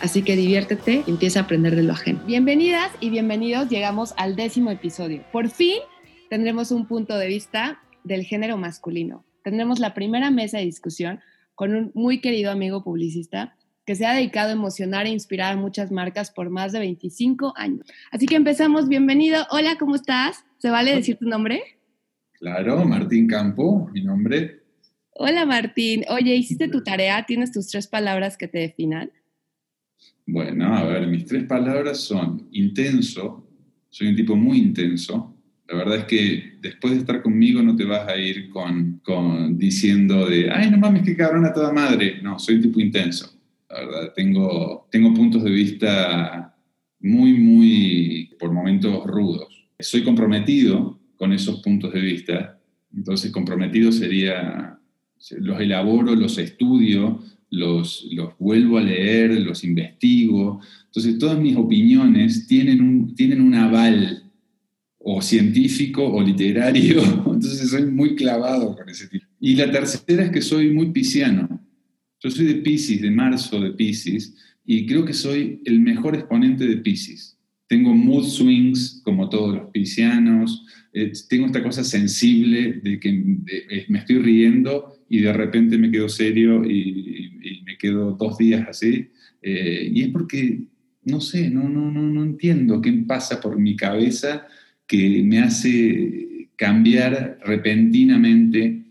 Así que diviértete y empieza a aprender de lo ajeno. Bienvenidas y bienvenidos, llegamos al décimo episodio. Por fin tendremos un punto de vista del género masculino. Tendremos la primera mesa de discusión con un muy querido amigo publicista que se ha dedicado a emocionar e inspirar a muchas marcas por más de 25 años. Así que empezamos. Bienvenido. Hola, ¿cómo estás? ¿Se vale decir tu nombre? Claro, Martín Campo, mi nombre. Hola, Martín. Oye, ¿hiciste tu tarea? ¿Tienes tus tres palabras que te definan? Bueno, a ver, mis tres palabras son intenso, soy un tipo muy intenso. La verdad es que después de estar conmigo no te vas a ir con, con diciendo de, ay, no mames, qué cabrón a toda madre. No, soy un tipo intenso la verdad. Tengo, tengo puntos de vista muy, muy, por momentos rudos. Soy comprometido con esos puntos de vista, entonces comprometido sería, los elaboro, los estudio, los, los vuelvo a leer, los investigo. Entonces todas mis opiniones tienen un, tienen un aval o científico o literario, entonces soy muy clavado con ese tipo. Y la tercera es que soy muy pisciano. Yo soy de Pisces, de marzo de Pisces, y creo que soy el mejor exponente de Pisces. Tengo mood swings como todos los piscianos, eh, tengo esta cosa sensible de que me estoy riendo y de repente me quedo serio y, me quedo dos días así. Eh, y es porque, no sé, no, no, no, no entiendo qué pasa por mi cabeza que me hace cambiar repentinamente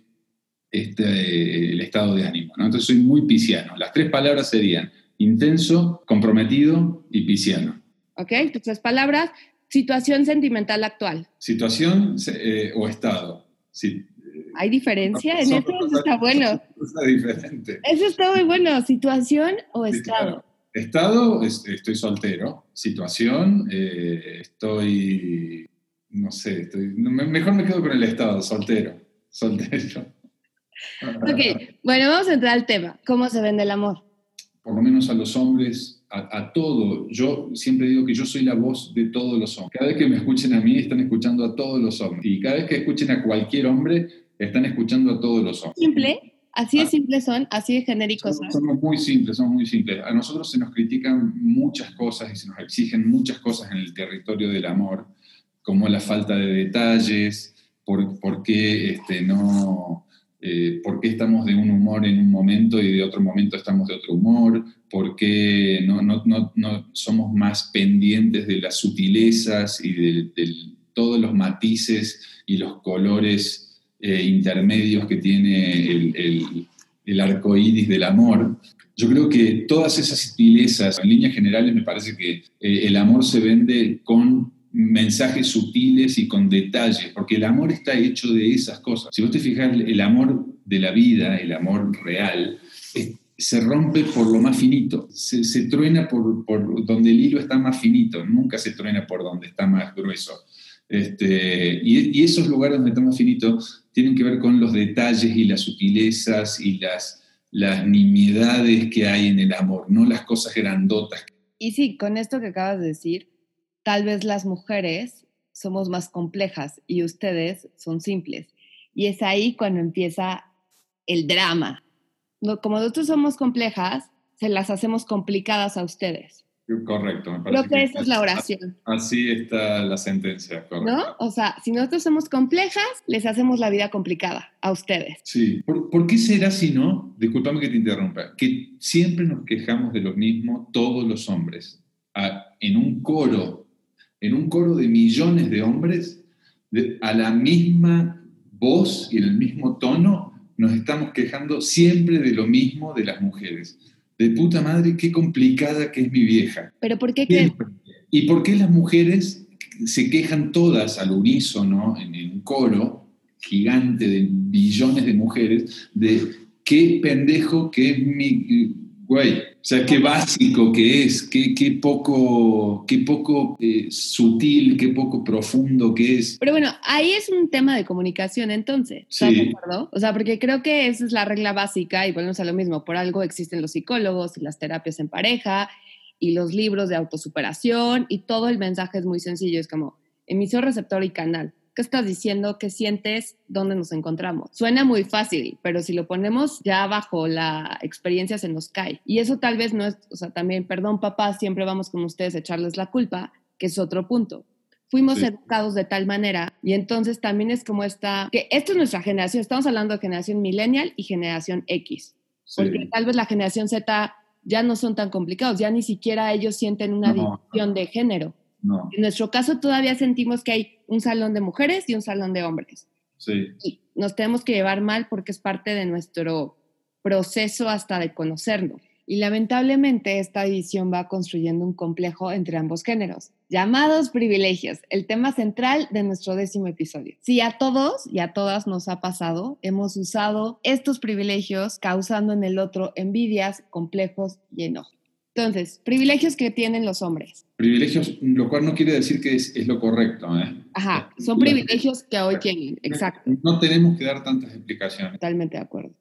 este, el estado de ánimo. ¿no? Entonces soy muy pisciano. Las tres palabras serían intenso, comprometido y pisciano. Ok, tus tres palabras. Situación sentimental actual. Situación eh, o estado. Sí. ¿Hay diferencia en eso? Eso está bueno. diferente. Eso está muy bueno. ¿Situación o estado? Estado, estoy soltero. Situación, eh, estoy, no sé, estoy, mejor me quedo con el estado, soltero. Soltero. Ok, bueno, vamos a entrar al tema. ¿Cómo se vende el amor? Por lo menos a los hombres, a, todo. Yo siempre digo que yo soy la voz de todos los hombres. Cada vez que me escuchen a mí, están escuchando a todos los hombres. Y cada vez que escuchen a cualquier hombre, están escuchando a todos los hombres. Simple, así de ah. simples son, así de genéricos son. Somos muy simples, somos muy simples. A nosotros se nos critican muchas cosas y se nos exigen muchas cosas en el territorio del amor, como la falta de detalles, por, por qué este, no eh, por qué estamos de un humor en un momento y de otro momento estamos de otro humor, por qué no, no, no, somos más pendientes de las sutilezas y de, todos los matices y los colores eh, intermedios que tiene el, el, arco iris del amor. Yo creo que todas esas sutilezas, en líneas generales, me parece que eh, el amor se vende con mensajes sutiles y con detalles, porque el amor está hecho de esas cosas. Si vos te fijas, el amor de la vida, el amor real, se rompe por lo más finito, se, truena por, donde el hilo está más finito, nunca se truena por donde está más grueso. Este, y, esos lugares donde está más finito tienen que ver con los detalles y las sutilezas y las, las nimiedades que hay en el amor, no las cosas grandotas. Y sí, con esto que acabas de decir, tal vez las mujeres somos más complejas y ustedes son simples. Y es ahí cuando empieza el drama. Como nosotros somos complejas, se las hacemos complicadas a ustedes. Correcto, me parece. Creo que, esa es la oración. Así está la sentencia, correcto. ¿No? O sea, si nosotros somos complejas, les hacemos la vida complicada a ustedes. Sí. ¿Por, qué será si no? Disculpame que te interrumpa. Que siempre nos quejamos de lo mismo todos los hombres. en un coro en un coro de millones de hombres, a la misma voz y en el mismo tono, nos estamos quejando siempre de lo mismo de las mujeres. De puta madre, qué complicada que es mi vieja. ¿Pero por qué qué? ¿Y por qué las mujeres se quejan todas al unísono, en, en un coro gigante de billones de mujeres, de qué pendejo que es mi güey? O sea, qué básico que es, qué, qué poco, qué poco eh, sutil, qué poco profundo que es. Pero bueno, ahí es un tema de comunicación entonces, ¿estás de acuerdo? O sea, porque creo que esa es la regla básica y volvemos a lo mismo, por algo existen los psicólogos y las terapias en pareja y los libros de autosuperación y todo el mensaje es muy sencillo, es como emisor, receptor y canal. ¿Qué estás diciendo? ¿Qué sientes? ¿Dónde nos encontramos? Suena muy fácil, pero si lo ponemos ya bajo la experiencia se nos cae. Y eso tal vez no es, o sea, también, perdón papá, siempre vamos con ustedes a echarles la culpa, que es otro punto. Fuimos educados de tal manera y entonces también es como esta, que esto es nuestra generación, estamos hablando de generación millennial y generación X, porque tal vez la generación Z ya no son tan complicados, ya ni siquiera ellos sienten una división de género. En nuestro caso todavía sentimos que hay un salón de mujeres y un salón de hombres. Sí. Y nos tenemos que llevar mal porque es parte de nuestro proceso hasta de conocernos. Y lamentablemente esta división va construyendo un complejo entre ambos géneros, llamados privilegios, el tema central de nuestro décimo episodio. Si a todos y a todas nos ha pasado, hemos usado estos privilegios causando en el otro envidias, complejos y enojo. Entonces, privilegios que tienen los hombres. Privilegios, lo cual no quiere decir que es, lo correcto. ¿eh? Ajá, son privilegios que hoy tienen, exacto. No tenemos que dar tantas explicaciones. Totalmente de acuerdo.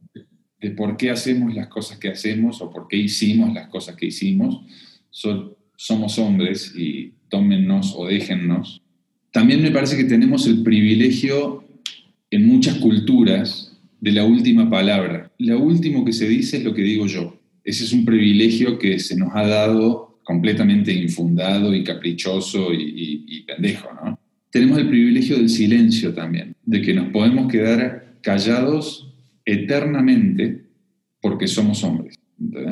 De, por qué hacemos las cosas que hacemos o por qué hicimos las cosas que hicimos. somos hombres y tómennos o déjennos. También me parece que tenemos el privilegio en muchas culturas de la última palabra. Lo último que se dice es lo que digo yo. Ese es un privilegio que se nos ha dado completamente infundado y caprichoso y, pendejo, ¿no? Tenemos el privilegio del silencio también, de que nos podemos quedar callados eternamente porque somos hombres.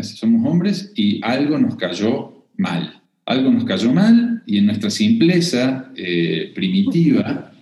Somos hombres y algo nos cayó mal. Algo nos cayó mal y en nuestra simpleza eh, primitiva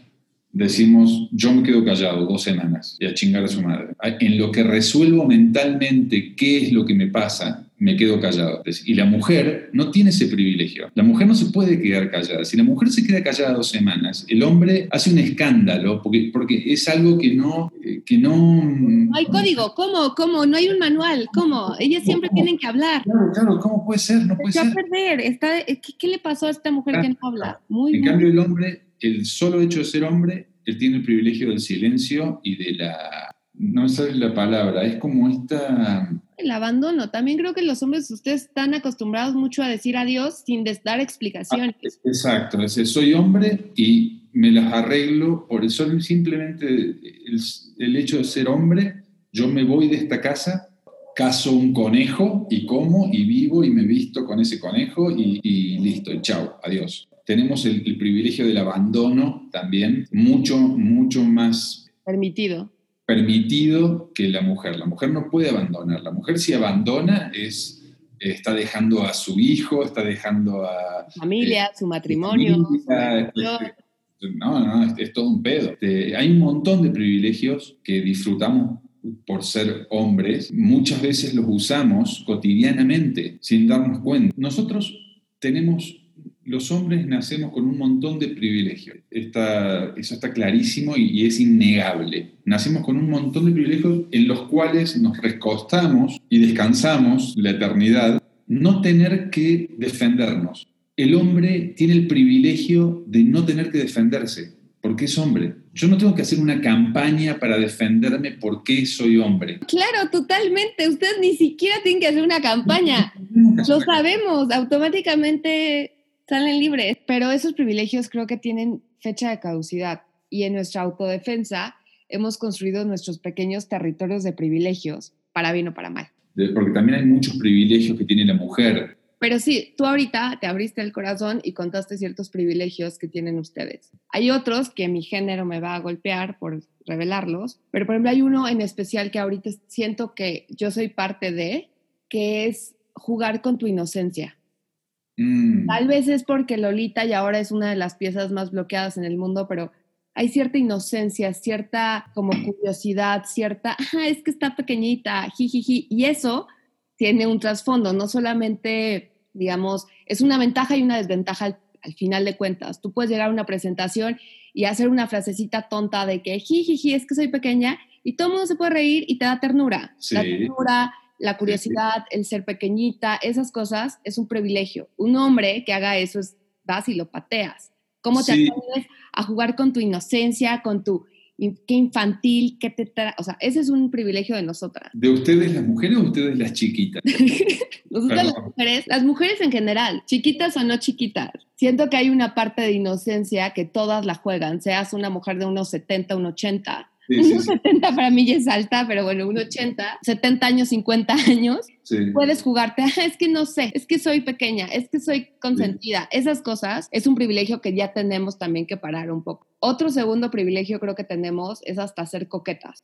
decimos, yo me quedo callado dos semanas y a chingar a su madre. En lo que resuelvo mentalmente qué es lo que me pasa, me quedo callado. Y la mujer no tiene ese privilegio. La mujer no se puede quedar callada. Si la mujer se queda callada dos semanas, el hombre hace un escándalo porque, porque es algo que no... Que no, no hay código. ¿Cómo? ¿Cómo? No hay un manual. ¿Cómo? Ellas siempre tienen que hablar. Claro, claro. ¿Cómo puede ser? No puede ser. perder. Está, ¿qué, le pasó a esta mujer que no habla? Muy, en cambio, el hombre el solo hecho de ser hombre, él tiene el privilegio del silencio y de la... No sé la palabra, es como esta... El abandono. También creo que los hombres, ustedes están acostumbrados mucho a decir adiós sin dar explicaciones. Ah, exacto, es soy hombre y me las arreglo por eso simplemente el, hecho de ser hombre, yo me voy de esta casa caso un conejo y como y vivo y me visto con ese conejo y, y listo, y chao, adiós tenemos el, privilegio del abandono también mucho, mucho más permitido. permitido que la mujer. La mujer no puede abandonar. La mujer si abandona es está dejando a su hijo, está dejando a... Familia, eh, su matrimonio. no, no, es, todo un pedo. Este, hay un montón de privilegios que disfrutamos por ser hombres. Muchas veces los usamos cotidianamente sin darnos cuenta. Nosotros tenemos los hombres nacemos con un montón de privilegios. eso está clarísimo y, es innegable. Nacemos con un montón de privilegios en los cuales nos recostamos y descansamos la eternidad, no tener que defendernos. El hombre tiene el privilegio de no tener que defenderse, porque es hombre. Yo no tengo que hacer una campaña para defenderme porque soy hombre. Claro, totalmente. Ustedes ni siquiera tienen que hacer una campaña. Lo sabemos, automáticamente salen libres, pero esos privilegios creo que tienen fecha de caducidad y en nuestra autodefensa hemos construido nuestros pequeños territorios de privilegios, para bien o para mal. Porque también hay muchos privilegios que tiene la mujer. Pero sí, tú ahorita te abriste el corazón y contaste ciertos privilegios que tienen ustedes. Hay otros que mi género me va a golpear por revelarlos, pero por ejemplo hay uno en especial que ahorita siento que yo soy parte de, que es jugar con tu inocencia. Mm. Tal vez es porque Lolita y ahora es una de las piezas más bloqueadas en el mundo, pero hay cierta inocencia, cierta como curiosidad, cierta, es que está pequeñita, jijiji, y eso tiene un trasfondo, no solamente, digamos, es una ventaja y una desventaja al, final de cuentas. Tú puedes llegar a una presentación y hacer una frasecita tonta de que jijiji, es que soy pequeña, y todo el mundo se puede reír y te da ternura. La ternura, la curiosidad, el ser pequeñita, esas cosas es un privilegio. Un hombre que haga eso es, vas y lo pateas. ¿Cómo te atreves a jugar con tu inocencia, con tu qué infantil, qué te O sea, ese es un privilegio de nosotras. ¿De ustedes las mujeres o ustedes las chiquitas? nosotras las mujeres, las mujeres en general, chiquitas o no chiquitas. Siento que hay una parte de inocencia que todas la juegan, seas una mujer de unos 70, unos 80, Sí, 70 para mí ya es alta, pero bueno, un 80, 70 años, 50 años, puedes jugarte, es que no sé, es que soy pequeña, es que soy consentida. Esas cosas es un privilegio que ya tenemos también que parar un poco. Otro segundo privilegio creo que tenemos es hasta ser coquetas.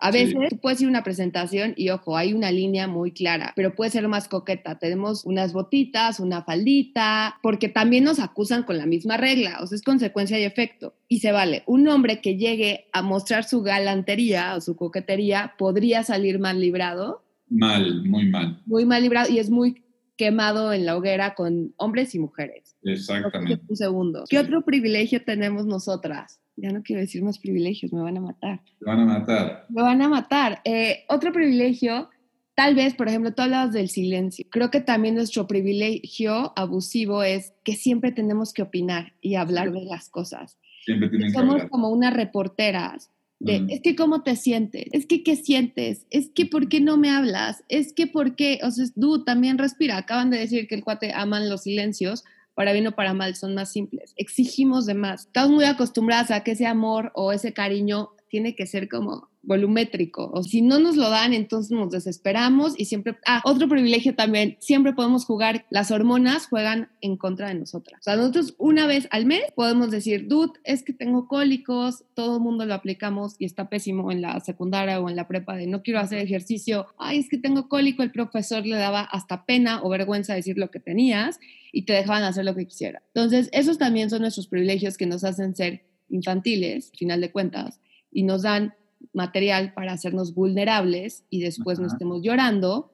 A veces tú puedes ir a una presentación y ojo, hay una línea muy clara, pero puede ser más coqueta. Tenemos unas botitas, una faldita, porque también nos acusan con la misma regla, o sea, es consecuencia y efecto. Y se vale. Un hombre que llegue a mostrar su galantería o su coquetería podría salir mal librado. Mal, muy mal. Muy mal librado y es muy quemado en la hoguera con hombres y mujeres. Exactamente. Un segundo. ¿Qué otro privilegio tenemos nosotras? Ya no quiero decir más privilegios, me van a matar. Me van a matar. Me van a matar. Eh, otro privilegio, tal vez, por ejemplo, tú hablabas del silencio. Creo que también nuestro privilegio abusivo es que siempre tenemos que opinar y hablar de las cosas. Siempre tienen Somos como unas reporteras es que cómo te sientes, es que qué sientes, es que por qué no me hablas, es que por qué, o sea, tú también respira. Acaban de decir que el cuate aman los silencios, para bien o para mal, son más simples. Exigimos de más. Estamos muy acostumbradas a que ese amor o ese cariño tiene que ser como volumétrico. O si no nos lo dan, entonces nos desesperamos y siempre... Ah, otro privilegio también, siempre podemos jugar, las hormonas juegan en contra de nosotras. O sea, nosotros una vez al mes podemos decir, dude, es que tengo cólicos, todo el mundo lo aplicamos y está pésimo en la secundaria o en la prepa de no quiero hacer ejercicio, ay, es que tengo cólico, el profesor le daba hasta pena o vergüenza decir lo que tenías y te dejaban hacer lo que quisiera. Entonces, esos también son nuestros privilegios que nos hacen ser infantiles, final de cuentas, y nos dan material para hacernos vulnerables y después no estemos llorando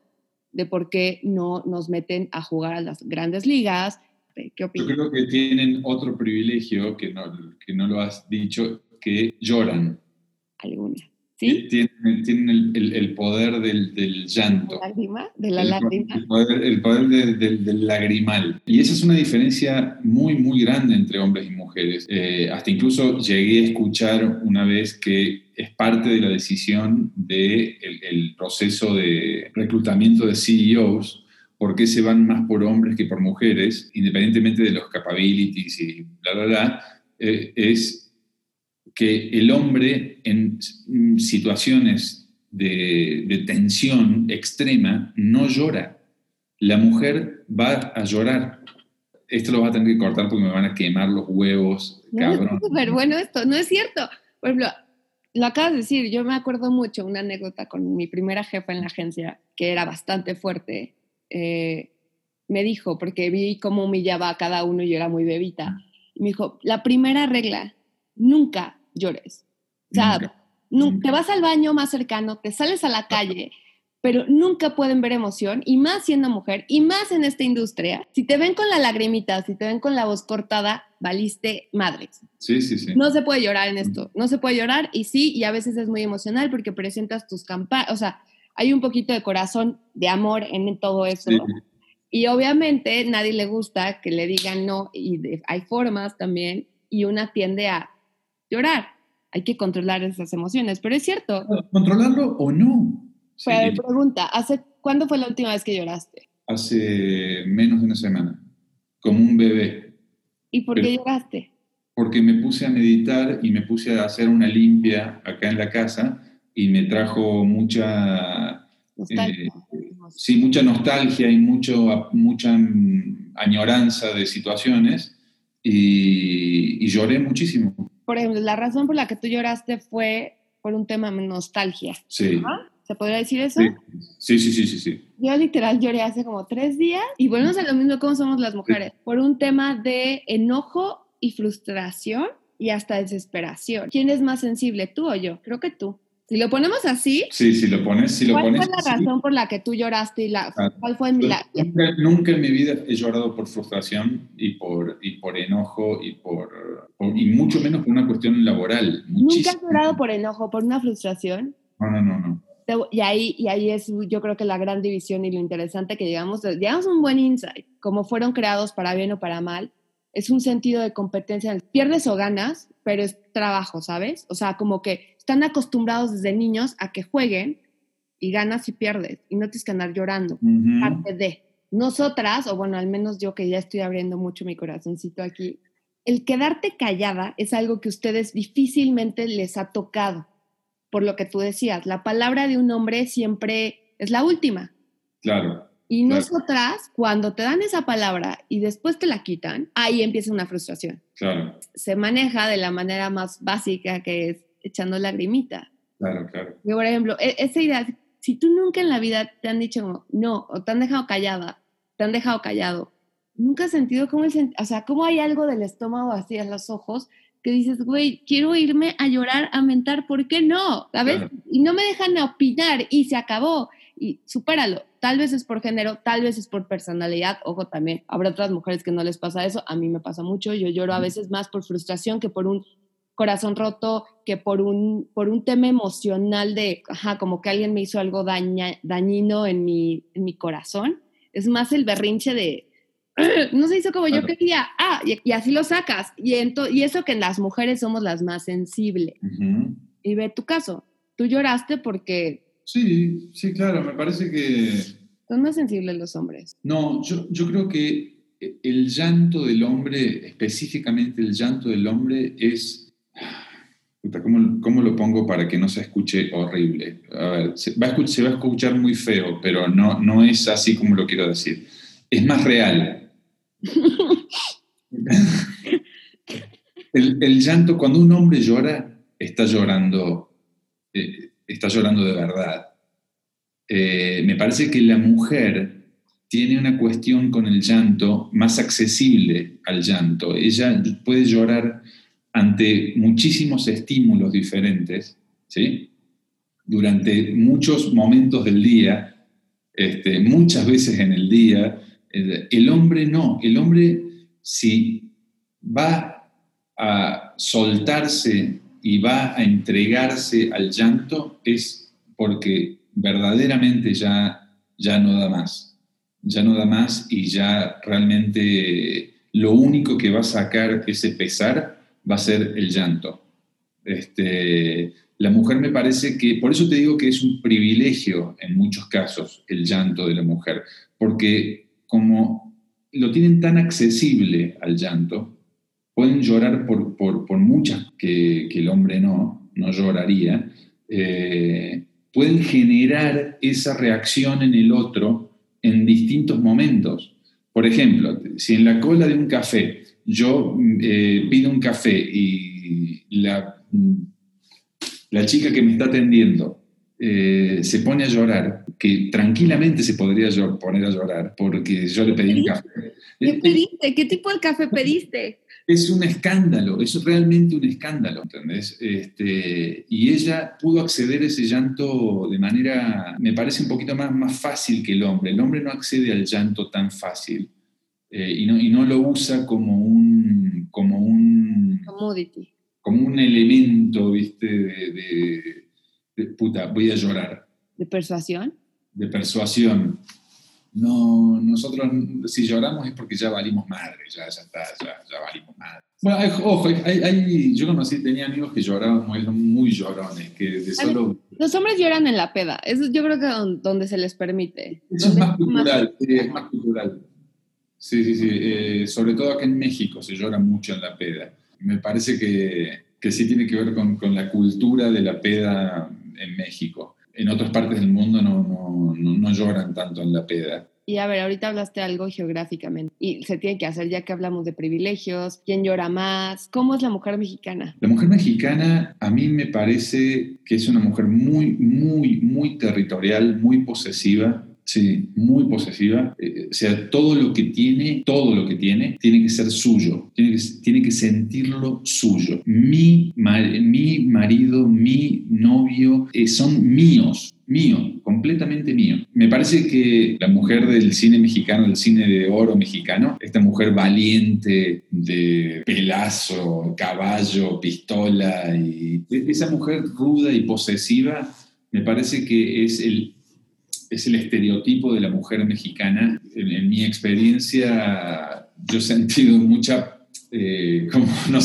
de por qué no nos meten a jugar a las grandes ligas. ¿Qué opinas? Yo creo que tienen otro privilegio que no, que no lo has dicho, que lloran. Alguna. ¿Sí? Tienen, tienen el, el, poder del, del llanto. ¿De la lágrima? El poder, el poder del lagrimal. Y esa es una diferencia muy, muy grande entre hombres y mujeres. Eh, hasta incluso llegué a escuchar una vez que es parte de la decisión del de el proceso de reclutamiento de CEOs, por qué se van más por hombres que por mujeres, independientemente de los capabilities y bla, bla, bla, eh, es que el hombre en situaciones de, de, tensión extrema no llora. La mujer va a llorar. Esto lo va a tener que cortar porque me van a quemar los huevos, cabrón. es súper bueno esto, no es cierto. Por ejemplo, lo acabas de decir, yo me acuerdo mucho una anécdota con mi primera jefa en la agencia, que era bastante fuerte. Eh, me dijo, porque vi cómo humillaba a cada uno y yo era muy bebita. Y me dijo, la primera regla, nunca llores. O sea, te vas al baño más cercano, te sales a la calle pero nunca pueden ver emoción, y más siendo mujer, y más en esta industria. Si te ven con la lagrimita, si te ven con la voz cortada, valiste madres. Sí, sí, sí. No se puede llorar en esto, no se puede llorar, y sí, y a veces es muy emocional porque presentas tus campañas, o sea, hay un poquito de corazón, de amor en todo eso. Y obviamente nadie le gusta que le digan no, y hay formas también, y una tiende a llorar. Hay que controlar esas emociones, pero es cierto. ¿Controlarlo o no? Pero pregunta, ¿hace cuándo fue la última vez que lloraste? Hace menos de una semana, como un bebé. ¿Y por qué lloraste? Porque me puse a meditar y me puse a hacer una limpia acá en la casa y me trajo mucha... Nostalgia. Eh, sí, mucha nostalgia y mucho, mucha añoranza de situaciones y, lloré muchísimo. Por ejemplo, la razón por la que tú lloraste fue por un tema de nostalgia. Sí. ¿Se podría decir eso? Sí. sí, sí, sí, sí, Yo literal lloré hace como tres días y volvemos a lo mismo como somos las mujeres, por un tema de enojo y frustración y hasta desesperación. ¿Quién es más sensible, tú o yo? Creo que tú. Si lo ponemos así. Sí, si lo pones, si lo ¿cuál pones. fue la razón por la que tú lloraste y la, ah, cuál fue la. Nunca, nunca, en mi vida he llorado por frustración y por, y por enojo y por, y mucho menos por una cuestión laboral. ¿Nunca has llorado por enojo, por una frustración? No, no, no, no. y ahí, y ahí es yo creo que la gran división y lo interesante que llegamos, llegamos a un buen insight, como fueron creados para bien o para mal, es un sentido de competencia, pierdes o ganas, pero es trabajo, ¿sabes? O sea, como que están acostumbrados desde niños a que jueguen y ganas y pierdes y no tienes que andar llorando, parte de. Nosotras, o bueno, al menos yo que ya estoy abriendo mucho mi corazoncito aquí, el quedarte callada es algo que ustedes difícilmente les ha tocado por lo que tú decías, la palabra de un hombre siempre es la última. Claro. Y nosotras, cuando te dan esa palabra y después te la quitan, ahí empieza una frustración. Claro. Se maneja de la manera más básica que es echando lagrimita. Claro, claro. por ejemplo, e, esa idea, si tú nunca en la vida te han dicho no, o te han dejado callada, te han dejado callado, nunca has sentido cómo, el, o sea, cómo hay algo del estómago así en los ojos que dices, güey, quiero irme a llorar, a mentar, ¿por qué no? ¿Sabes? Y no me dejan opinar y se acabó. Y supéralo. Tal vez es por género, tal vez es por personalidad. Ojo, también habrá otras mujeres que no les pasa eso. A mí me pasa mucho. Yo lloro a veces más por frustración que por un corazón roto, que por un, por un tema emocional de, ajá, como que alguien me hizo algo dañino en mi, en mi corazón. Es más el berrinche de, no se hizo como yo quería, ah, y, así lo sacas. Y, y eso que las mujeres somos las más sensibles. Y ve tu caso, tú lloraste porque... Sí, sí, claro, me parece que... Son más sensibles los hombres. No, yo, yo creo que el llanto del hombre, específicamente el llanto del hombre, es... ¿Cómo, ¿Cómo, lo pongo para que no se escuche horrible? A ver, se va a, escuchar, se va a escuchar muy feo, pero no, no es así como lo quiero decir. Es más real el, llanto, cuando un hombre llora, está llorando, eh, está llorando de verdad. Eh, me parece que la mujer tiene una cuestión con el llanto más accesible al llanto. Ella puede llorar ante muchísimos estímulos diferentes, ¿sí? Durante muchos momentos del día, este, muchas veces en el día, el hombre no, el hombre si va a soltarse y va a entregarse al llanto es porque verdaderamente ya, ya no da más, ya no da más y ya realmente lo único que va a sacar ese pesar va a ser el llanto. Este, la mujer me parece que, por eso te digo que es un privilegio en muchos casos el llanto de la mujer, porque como lo tienen tan accesible al llanto, pueden llorar por, por, muchas que, el hombre no, no lloraría, eh, pueden generar esa reacción en el otro en distintos momentos. Por ejemplo, si en la cola de un café yo eh, pido un café y la, la chica que me está atendiendo eh, se pone a llorar, que tranquilamente se podría poner a llorar porque yo le pedí un café. ¿Qué pediste? ¿Qué tipo de café pediste? Es un escándalo, es realmente un escándalo, ¿entendés? Este, y ella pudo acceder a ese llanto de manera, me parece un poquito más, más fácil que el hombre. El hombre no accede al llanto tan fácil eh, y, no, y, no, lo usa como un... Como un Commodity. Como un elemento, ¿viste? de puta, voy a llorar. ¿De persuasión? De persuasión. No, nosotros si lloramos es porque ya valimos madre, ya, ya está, ya, valimos madre. Bueno, ojo, hay, yo conocí, tenía amigos que lloraban muy, muy llorones, que de solo... Los hombres lloran en la peda, eso yo creo que donde se les permite. Eso es más cultural, es más cultural. Sí, sí, sí, eh, sobre todo acá en México se llora mucho en la peda. Me parece que, que sí tiene que ver con, con la cultura de la peda en México. En otras partes del mundo no, no, lloran tanto en la peda. Y a ver, ahorita hablaste algo geográficamente y se tiene que hacer ya que hablamos de privilegios, quién llora más, ¿cómo es la mujer mexicana? La mujer mexicana a mí me parece que es una mujer muy, muy, muy territorial, muy posesiva, Sí, muy posesiva. Eh, o sea, todo lo que tiene, todo lo que tiene, tiene que ser suyo. Tiene que, tiene que sentirlo suyo. Mi, mi marido, mi novio, eh, son míos mío, completamente mío. Me parece que la mujer del cine mexicano, del cine de oro mexicano, esta mujer valiente de pelazo, caballo, pistola, y esa mujer ruda y posesiva, me parece que es el, es el estereotipo de la mujer mexicana. En, mi experiencia, yo he sentido mucha eh, como no,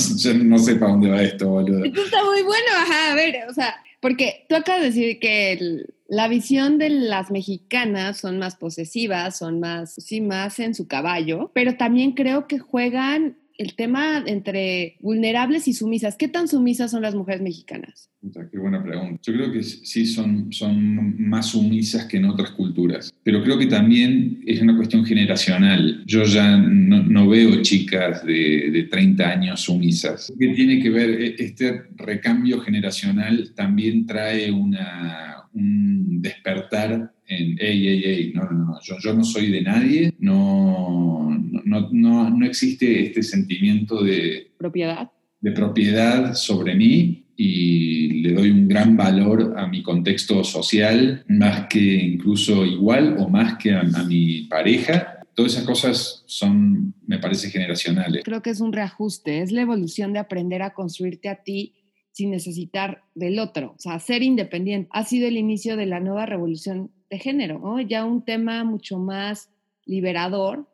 no, sé para dónde va esto, boludo. Esto está muy bueno, ajá, a ver, o sea, porque tú acabas de decir que la visión de las mexicanas son más posesivas, son más, sí, más en su caballo, pero también creo que juegan el tema entre vulnerables y sumisas. ¿Qué tan sumisas son las mujeres mexicanas? Qué buena pregunta. Yo creo que sí son, son más sumisas que en otras culturas, pero creo que también es una cuestión generacional. Yo ya no, veo chicas de, de, 30 años sumisas. ¿Qué tiene que ver? E, este recambio generacional también trae una, un despertar en, hey, hey, hey, no, no, no, yo, yo no soy de nadie, no, no, no, no existe este sentimiento de propiedad. de propiedad sobre mí y le doy un gran valor a mi contexto social, más que incluso igual o más que a, mi pareja. Todas esas cosas son, me parece, generacionales. Creo que es un reajuste, es la evolución de aprender a construirte a ti sin necesitar del otro, o sea, ser independiente. Ha sido el inicio de la nueva revolución de género, ¿no? ya un tema mucho más liberador,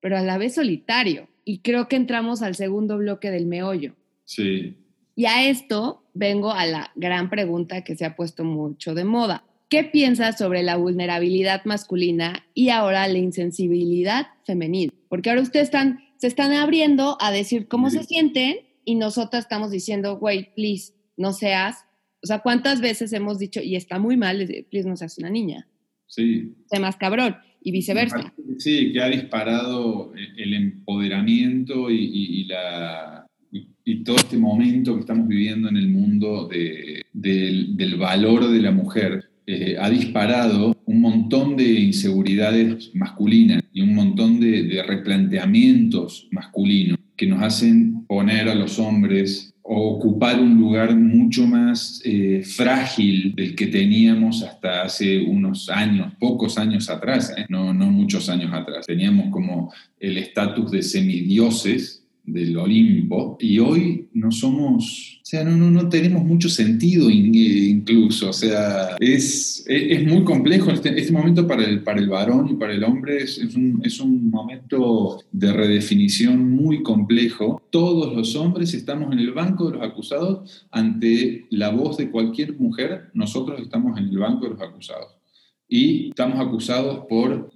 pero a la vez solitario. Y creo que entramos al segundo bloque del meollo. Sí. Y a esto vengo a la gran pregunta que se ha puesto mucho de moda. ¿Qué piensas sobre la vulnerabilidad masculina y ahora la insensibilidad femenina? Porque ahora ustedes están, se están abriendo a decir cómo se sienten y nosotras estamos diciendo, güey, please, no seas. O sea, ¿cuántas veces hemos dicho, y está muy mal, please, no seas una niña? Sí. Más cabrón, y viceversa. Sí, que ha disparado el empoderamiento y, la, y, todo este momento que estamos viviendo en el mundo del, valor de la mujer. Eh, ha disparado un montón de inseguridades masculinas y un montón de, de replanteamientos masculinos que nos hacen poner a los hombres o ocupar un lugar mucho más eh, frágil del que teníamos hasta hace unos años, pocos años atrás, ¿eh? no, no muchos años atrás. Teníamos como el estatus de semidioses del Olimpo y hoy no somos, o sea, no, no, no tenemos mucho sentido incluso, o sea, es, es, muy complejo este, este, momento para el, para el varón y para el hombre, es, es, un, es un momento de redefinición muy complejo. Todos los hombres estamos en el banco de los acusados ante la voz de cualquier mujer, nosotros estamos en el banco de los acusados y estamos acusados por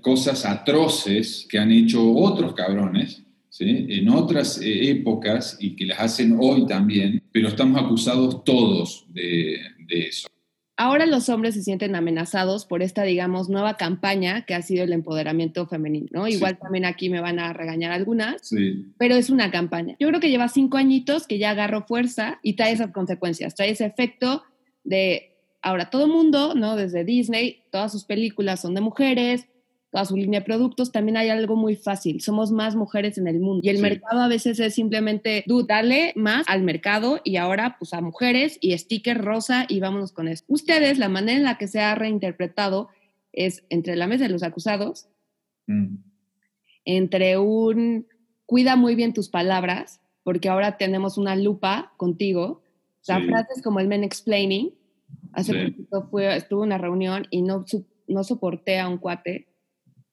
cosas atroces que han hecho otros cabrones en otras eh, épocas y que las hacen hoy también, pero estamos acusados todos de, eso. Ahora los hombres se sienten amenazados por esta, digamos, nueva campaña que ha sido el empoderamiento femenino, ¿no? Igual también aquí me van a regañar algunas, pero es una campaña. Yo creo que lleva cinco añitos que ya agarró fuerza y trae esas consecuencias, trae ese efecto de ahora todo mundo, ¿no? Desde Disney, todas sus películas son de mujeres, toda su línea de productos, también hay algo muy fácil. Somos más mujeres en el mundo y el mercado a veces es simplemente, tú dale más al mercado y ahora pues a mujeres y sticker rosa y vámonos con eso. Ustedes, la manera en la que se ha reinterpretado es entre la mesa de los acusados, mm. entre un cuida muy bien tus palabras, porque ahora tenemos una lupa contigo. O sea, frases como el men explaining. Hace poquito fue, estuve en una reunión y no, no soporté a un cuate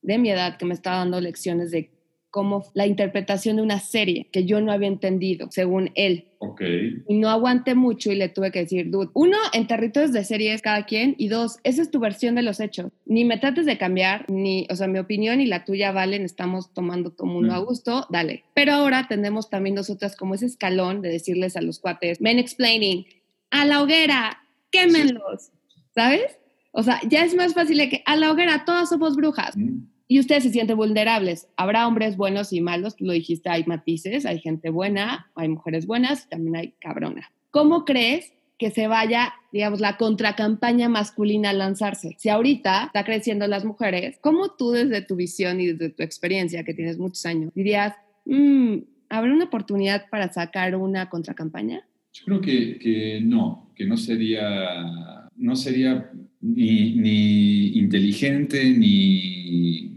de mi edad que me estaba dando lecciones de cómo la interpretación de una serie que yo no había entendido, según él. Ok. Y no aguanté mucho y le tuve que decir, dude, uno, en territorios de series cada quien, y dos, esa es tu versión de los hechos. Ni me trates de cambiar, ni, o sea, mi opinión y la tuya valen, estamos tomando todo mundo a gusto, dale. Pero ahora tenemos también nosotras como ese escalón de decirles a los cuates, men explaining, a la hoguera, quémenlos, ¿sabes? O sea, ya es más fácil de que a la hoguera todas somos brujas y ustedes se sienten vulnerables. Habrá hombres buenos y malos, tú lo dijiste, hay matices, hay gente buena, hay mujeres buenas, también hay cabrona. ¿Cómo crees que se vaya, digamos, la contracampaña masculina a lanzarse? Si ahorita está creciendo las mujeres, ¿cómo tú desde tu visión y desde tu experiencia, que tienes muchos años, dirías, mmm, ¿habrá una oportunidad para sacar una contracampaña? Yo creo que, que no, que no sería, no sería ni, ni inteligente ni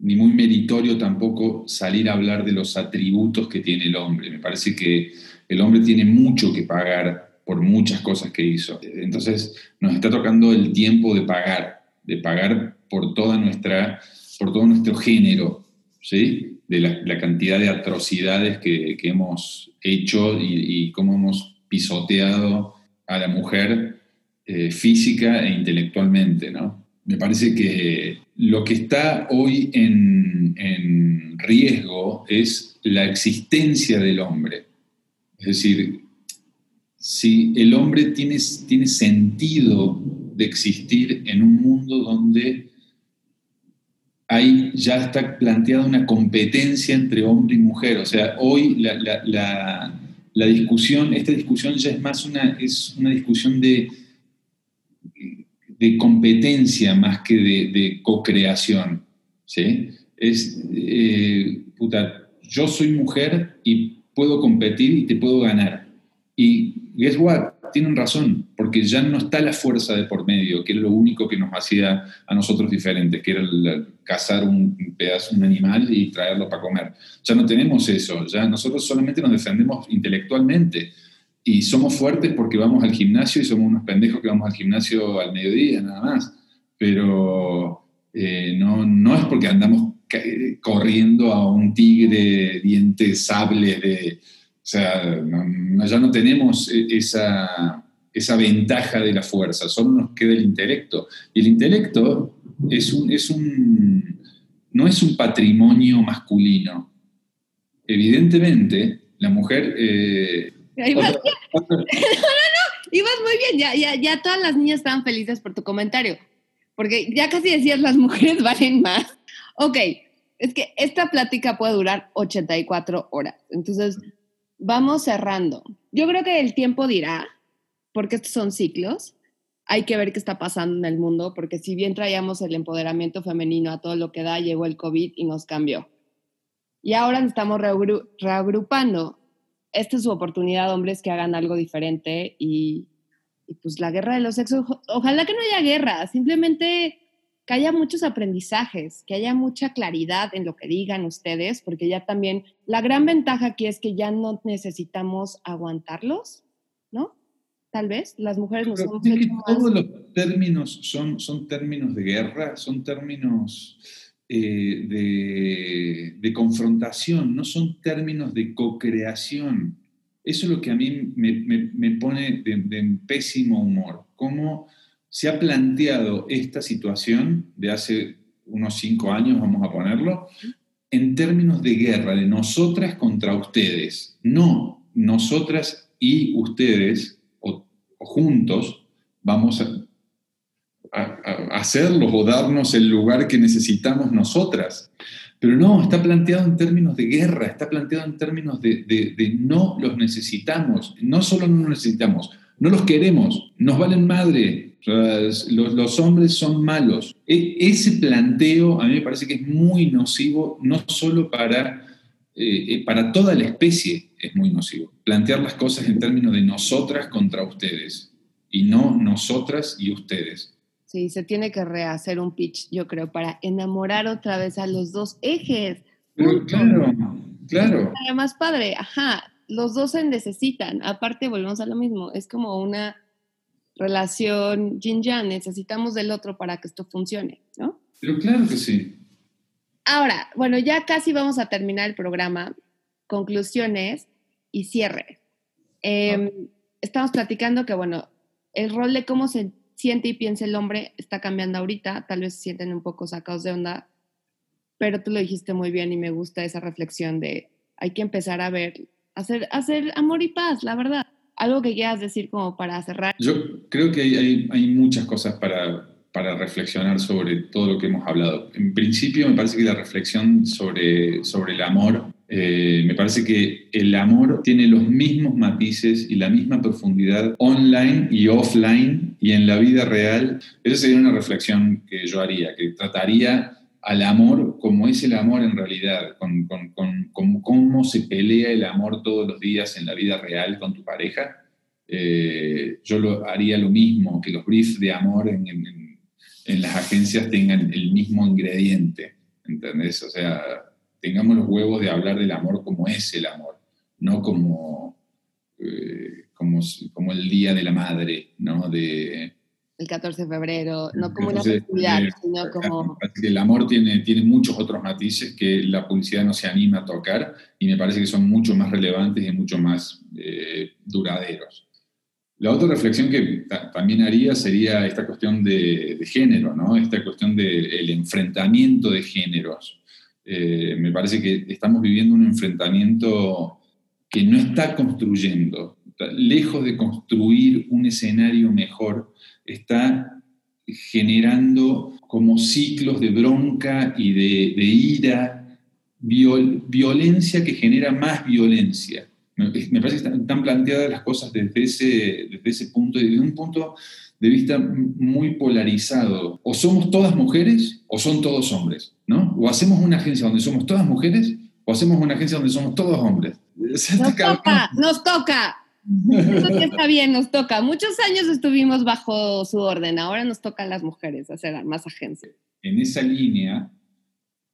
ni, muy meritorio tampoco salir a hablar de los atributos que tiene el hombre. Me parece que el hombre tiene mucho que pagar por muchas cosas que hizo. Entonces nos está tocando el tiempo de pagar, de pagar por, toda nuestra, por todo nuestro género, ¿sí? de la, cantidad de atrocidades que, hemos hecho y, cómo hemos pisoteado a la mujer eh, física e intelectualmente. ¿no? Me parece que lo que está hoy en, en riesgo es la existencia del hombre. Es decir, si el hombre tiene, tiene sentido de existir en un mundo donde ya está planteada una competencia entre hombre y mujer. O sea, hoy la, discusión, esta discusión ya es más una, es una discusión de, de competencia más que de, co-creación. ¿sí? Es, eh, puta, yo soy mujer y puedo competir y te puedo ganar. Y guess what? Tienen razón, porque ya no está la fuerza de por medio, que era lo único que nos hacía a nosotros diferentes, que era cazar un pedazo, un animal y traerlo para comer. Ya no tenemos eso, ya nosotros solamente nos defendemos intelectualmente y somos fuertes porque vamos al gimnasio y somos unos pendejos que vamos al gimnasio al mediodía, nada más. Pero eh, no, no es porque andamos corriendo a un tigre dientes sables de o sea, ya no tenemos e, esa, esa ventaja de la fuerza, solo nos queda el intelecto. Y el intelecto es un, es un, no es un patrimonio masculino. Evidentemente, la mujer... Eh, no, no, no, ibas muy bien, ya, ya, ya todas las niñas estaban felices por tu comentario, porque ya casi decías las mujeres valen más. Ok, es que esta plática puede durar 84 horas, entonces vamos cerrando. Yo creo que el tiempo dirá, porque estos son ciclos, hay que ver qué está pasando en el mundo, porque si bien traíamos el empoderamiento femenino a todo lo que da, llegó el COVID y nos cambió. Y ahora nos estamos reagrupando. Esta es su oportunidad, hombres, que hagan algo diferente y, y pues la guerra de los sexos, ojalá que no haya guerra, simplemente que haya muchos aprendizajes, que haya mucha claridad en lo que digan ustedes, porque ya también la gran ventaja aquí es que ya no necesitamos aguantarlos, ¿no? Tal vez las mujeres nos hemos hecho Todos los términos son, son términos de guerra, son términos eh, de, confrontación, no son términos de co-creación. Eso es lo que a mí me, pone de pésimo humor. ¿Cómo se ha planteado esta situación de hace unos cinco años, vamos a ponerlo, en términos de guerra, de nosotras contra ustedes. No, nosotras y ustedes, o, juntos, vamos a, hacerlos o darnos el lugar que necesitamos nosotras. Pero no, está planteado en términos de guerra, está planteado en términos de, no los necesitamos. No solo no los necesitamos, no los queremos, nos valen madre, los, los, hombres son malos. E, ese planteo a mí me parece que es muy nocivo, no solo para, eh, eh, para toda la especie, es muy nocivo. Plantear las cosas en términos de nosotras contra ustedes y no nosotras y ustedes. Sí, se tiene que rehacer un pitch, yo creo, para enamorar otra vez a los dos ejes. Pero claro, claro. Además, padre, ajá, los dos se necesitan. Aparte, volvemos a lo mismo, es como una relación yin-yang, necesitamos del otro para que esto funcione, ¿no? Pero claro que sí. Ahora, bueno, ya casi vamos a terminar el programa. Conclusiones y cierre. Em, estamos platicando que, bueno, el rol de cómo se siente y piensa el hombre está cambiando ahorita, tal vez se sienten un poco sacados de onda, pero tú lo dijiste muy bien y me gusta esa reflexión de hay que empezar a ver hacer, hacer amor y paz, la verdad. Algo que quieras decir como para cerrar. Yo creo que hay, hay, muchas cosas para, para, reflexionar sobre todo lo que hemos hablado. En principio me parece que la reflexión sobre, sobre el amor, eh, me parece que el amor tiene los mismos matices y la misma profundidad online y offline y en la vida real. Esa sería una reflexión que yo haría, que trataría al amor como es el amor en realidad, con, cómo se pelea el amor todos los días en la vida real con tu pareja, eh, yo lo, haría lo mismo, que los briefs de amor en, las agencias tengan el mismo ingrediente, ¿entendés? O sea, tengamos los huevos de hablar del amor como es el amor, no como eh, como, como el Día de la Madre, ¿no? De, el 14 de febrero, no como una festividad, sino como... El amor tiene, tiene muchos otros matices que la publicidad no se anima a tocar y me parece que son mucho más relevantes y mucho más eh, duraderos. La otra reflexión que también haría sería esta cuestión de, género, ¿no? esta cuestión del enfrentamiento de géneros. Eh, me parece que estamos viviendo un enfrentamiento que no está construyendo, lejos de construir un escenario mejor, está generando como ciclos de bronca y de, ira, violencia que genera más violencia. Me, parece que están, planteadas las cosas desde ese, desde ese punto, desde un punto de vista muy polarizado. O somos todas mujeres o son todos hombres, ¿no? O hacemos una agencia donde somos todas mujeres o hacemos una agencia donde somos todos hombres. Nos toca, nos toca. Eso está bien, nos toca. Muchos años estuvimos bajo su orden, ahora nos toca a las mujeres hacer más agencias. En esa línea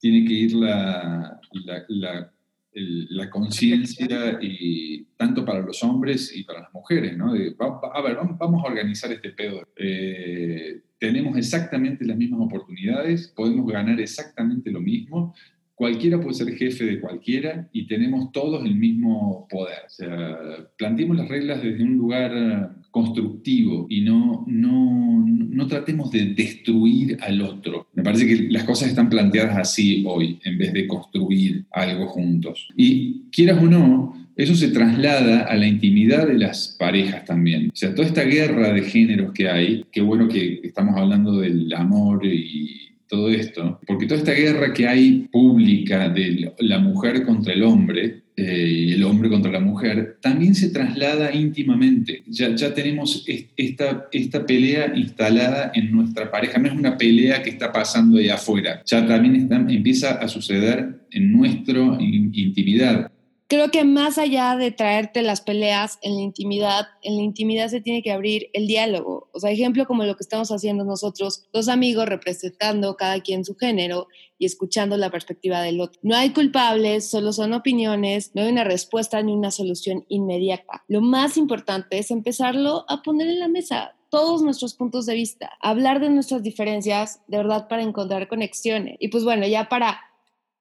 tiene que ir la, la, conciencia y tanto para los hombres y para las mujeres, ¿no? a ver, vamos, a organizar este pedo. Eh, tenemos exactamente las mismas oportunidades, podemos ganar exactamente lo mismo, cualquiera puede ser jefe de cualquiera y tenemos todos el mismo poder. O sea, planteemos las reglas desde un lugar constructivo y no, no, no tratemos de destruir al otro. Me parece que las cosas están planteadas así hoy, en vez de construir algo juntos. Y quieras o no, eso se traslada a la intimidad de las parejas también. O sea, toda esta guerra de géneros que hay, qué bueno que estamos hablando del amor y todo esto, porque toda esta guerra que hay pública de la mujer contra el hombre eh, y el hombre contra la mujer, también se traslada íntimamente. Ya, ya tenemos esta, esta pelea instalada en nuestra pareja, no es una pelea que está pasando ahí afuera, ya también empieza a suceder en nuestra intimidad creo que más allá de traerte las peleas en la intimidad, en la intimidad se tiene que abrir el diálogo. O sea, ejemplo como lo que estamos haciendo nosotros, dos amigos representando cada quien su género y escuchando la perspectiva del otro. No hay culpables, solo son opiniones, no hay una respuesta ni una solución inmediata. Lo más importante es empezarlo a poner en la mesa todos nuestros puntos de vista, hablar de nuestras diferencias, de verdad, para encontrar conexiones. Y pues bueno, ya para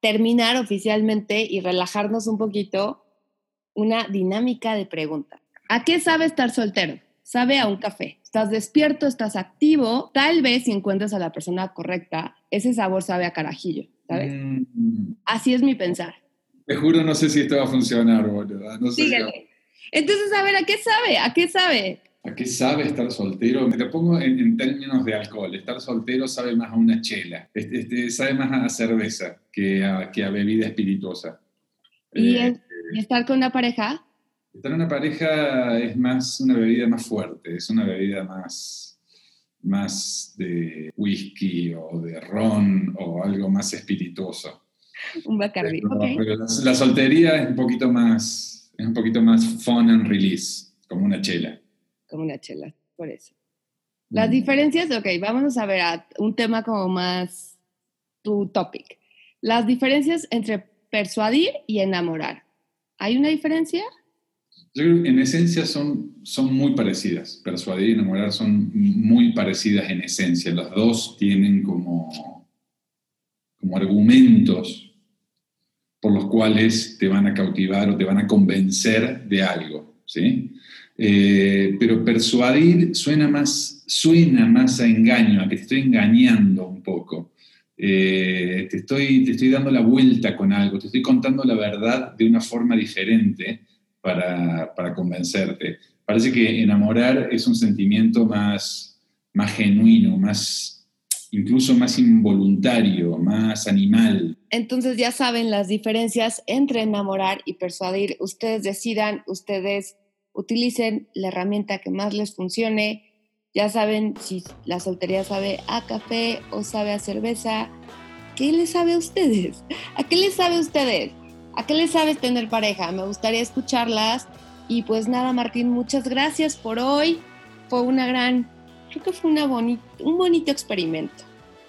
terminar oficialmente y relajarnos un poquito, una dinámica de preguntas. ¿A qué sabe estar soltero? Sabe a un café. Estás despierto, estás activo. Tal vez si encuentras a la persona correcta, ese sabor sabe a carajillo, ¿sabes? Mm. Así es mi pensar. Te juro, no sé si esto va a funcionar, boludo. No sé Entonces, a ver, ¿a qué sabe? ¿A qué sabe? ¿A qué sabe estar soltero? Me lo pongo en, términos de alcohol. Estar soltero sabe más a una chela, este, este sabe más a cerveza que a, que a bebida espirituosa. Eh, ¿Y, estar con una pareja? Estar con una pareja es más una bebida más fuerte, es una bebida más, más de whisky o de ron o algo más espirituoso. Un bacardi, pero, la, soltería es un poquito más, es un poquito más fun and release, como una chela como una chela, por eso. Las mm. diferencias, ok, vámonos a ver a un tema como más tu topic. Las diferencias entre persuadir y enamorar. ¿Hay una diferencia? Yo creo que en esencia son, son muy parecidas. Persuadir y enamorar son muy parecidas en esencia. Las dos tienen como, como argumentos por los cuales te van a cautivar o te van a convencer de algo. ¿sí? Eh, pero persuadir suena más, suena más a engaño, a que te estoy engañando un poco. Eh, te, estoy, te estoy dando la vuelta con algo, te estoy contando la verdad de una forma diferente para, para convencerte. Parece que enamorar es un sentimiento más, más genuino, más incluso más involuntario, más animal. Entonces ya saben las diferencias entre enamorar y persuadir. Ustedes decidan, ustedes utilicen la herramienta que más les funcione. Ya saben si la soltería sabe a café o sabe a cerveza. ¿Qué les sabe a ustedes? ¿A qué les sabe a ustedes? ¿A qué les sabe tener pareja? Me gustaría escucharlas. Y pues nada, Martín, muchas gracias por hoy. Fue una gran, creo que fue una un bonito experimento.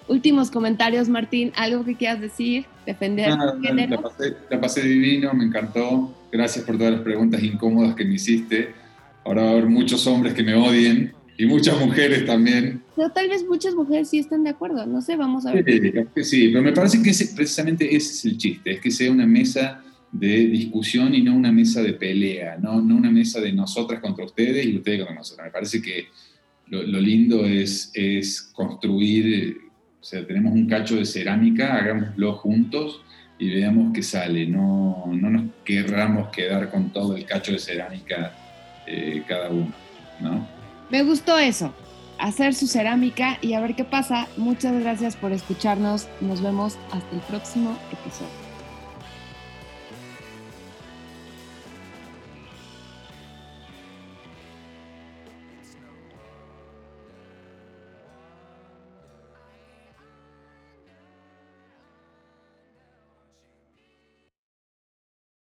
Últimos comentarios, Martín, algo que quieras decir, defender la pasé divino, me encantó Gracias por todas las preguntas incómodas que me hiciste. Ahora va a haber muchos hombres que me odien y muchas mujeres también. Pero tal vez muchas mujeres sí están de acuerdo, no sé, vamos a ver. Sí, sí pero me parece que precisamente ese es el chiste, es que sea una mesa de discusión y no una mesa de pelea, no, no una mesa de nosotras contra ustedes y ustedes contra nosotros. Me parece que lo, lindo es, es construir, o sea, tenemos un cacho de cerámica, hagámoslo juntos y veamos qué sale, no, no nos querramos quedar con todo el cacho de cerámica eh, cada uno, ¿no? Me gustó eso, hacer su cerámica y a ver qué pasa. Muchas gracias por escucharnos. Nos vemos hasta el próximo episodio.